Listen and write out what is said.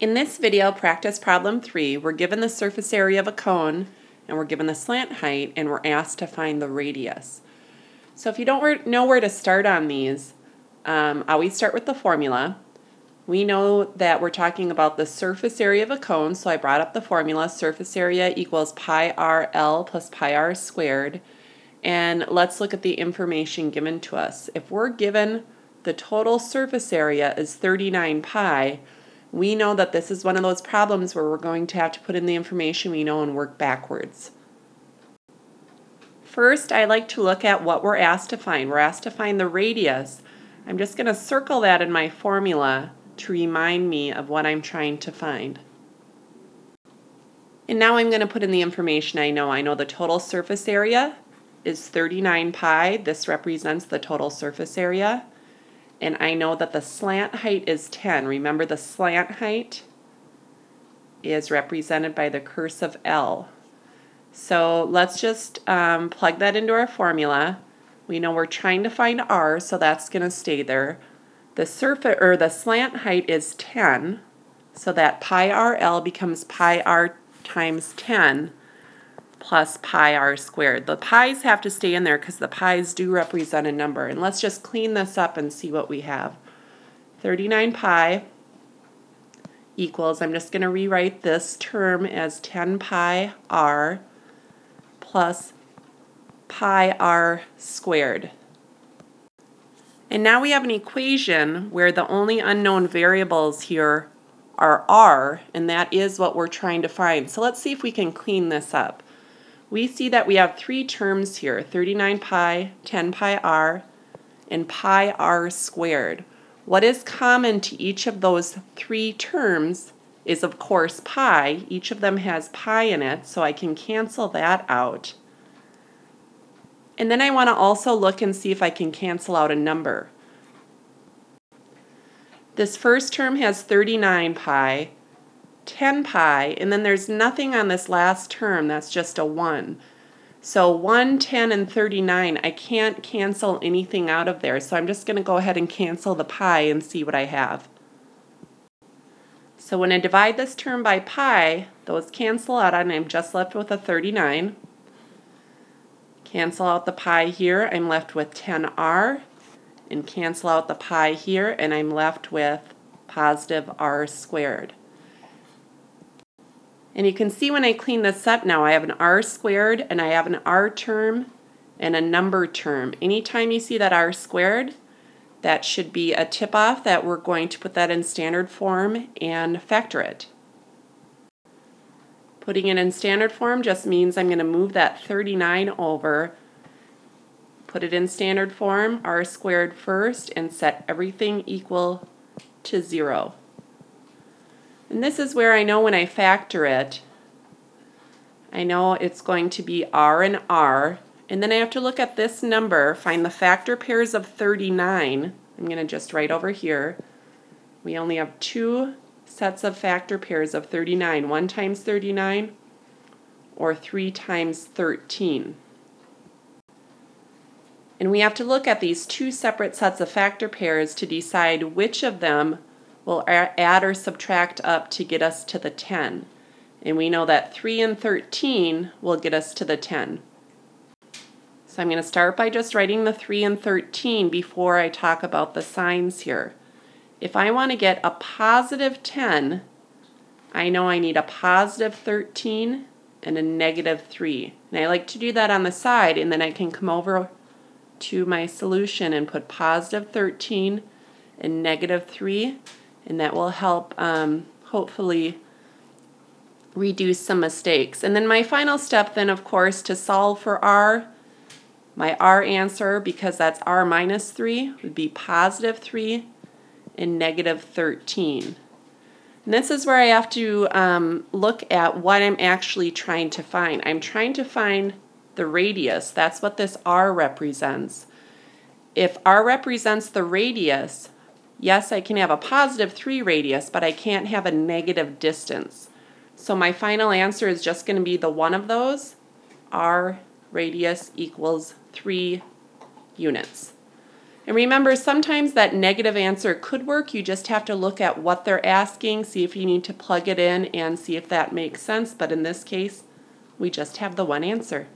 In this video, practice problem three, we're given the surface area of a cone and we're given the slant height and we're asked to find the radius. So if you don't know where to start on these, um, always start with the formula. We know that we're talking about the surface area of a cone, so I brought up the formula, surface area equals pi r L plus pi r squared. And let's look at the information given to us. If we're given the total surface area is 39 pi, we know that this is one of those problems where we're going to have to put in the information we know and work backwards. First, I like to look at what we're asked to find. We're asked to find the radius. I'm just going to circle that in my formula to remind me of what I'm trying to find. And now I'm going to put in the information I know. I know the total surface area is 39 pi. This represents the total surface area and I know that the slant height is 10. Remember the slant height is represented by the cursive L. So let's just um, plug that into our formula. We know we're trying to find R, so that's going to stay there. The surface or the slant height is 10, so that pi RL becomes pi R times 10 plus pi r squared. The pi's have to stay in there because the pi's do represent a number. And let's just clean this up and see what we have. 39 pi equals, I'm just going to rewrite this term as 10 pi r plus pi r squared. And now we have an equation where the only unknown variables here are r, and that is what we're trying to find. So let's see if we can clean this up we see that we have three terms here, 39 pi, 10 pi r, and pi r squared. What is common to each of those three terms is, of course, pi. Each of them has pi in it, so I can cancel that out. And then I want to also look and see if I can cancel out a number. This first term has 39 pi, 10 pi, and then there's nothing on this last term, that's just a 1. So 1, 10, and 39, I can't cancel anything out of there, so I'm just going to go ahead and cancel the pi and see what I have. So when I divide this term by pi, those cancel out and I'm just left with a 39. Cancel out the pi here, I'm left with 10r, and cancel out the pi here, and I'm left with positive r squared. And you can see when I clean this up now, I have an r squared and I have an r term and a number term. Anytime you see that r squared, that should be a tip-off that we're going to put that in standard form and factor it. Putting it in standard form just means I'm going to move that 39 over, put it in standard form, r squared first, and set everything equal to 0. And this is where I know when I factor it, I know it's going to be R and R. And then I have to look at this number, find the factor pairs of 39. I'm going to just write over here. We only have two sets of factor pairs of 39. 1 times 39 or 3 times 13. And we have to look at these two separate sets of factor pairs to decide which of them we'll add or subtract up to get us to the 10. And we know that 3 and 13 will get us to the 10. So I'm going to start by just writing the 3 and 13 before I talk about the signs here. If I want to get a positive 10, I know I need a positive 13 and a negative 3. And I like to do that on the side, and then I can come over to my solution and put positive 13 and negative 3 and that will help um, hopefully reduce some mistakes. And then my final step then of course to solve for r, my r answer because that's r minus 3 would be positive 3 and negative 13. And this is where I have to um, look at what I'm actually trying to find. I'm trying to find the radius. That's what this r represents. If r represents the radius, Yes, I can have a positive 3 radius, but I can't have a negative distance. So my final answer is just going to be the one of those. R radius equals 3 units. And remember, sometimes that negative answer could work. You just have to look at what they're asking, see if you need to plug it in, and see if that makes sense. But in this case, we just have the one answer.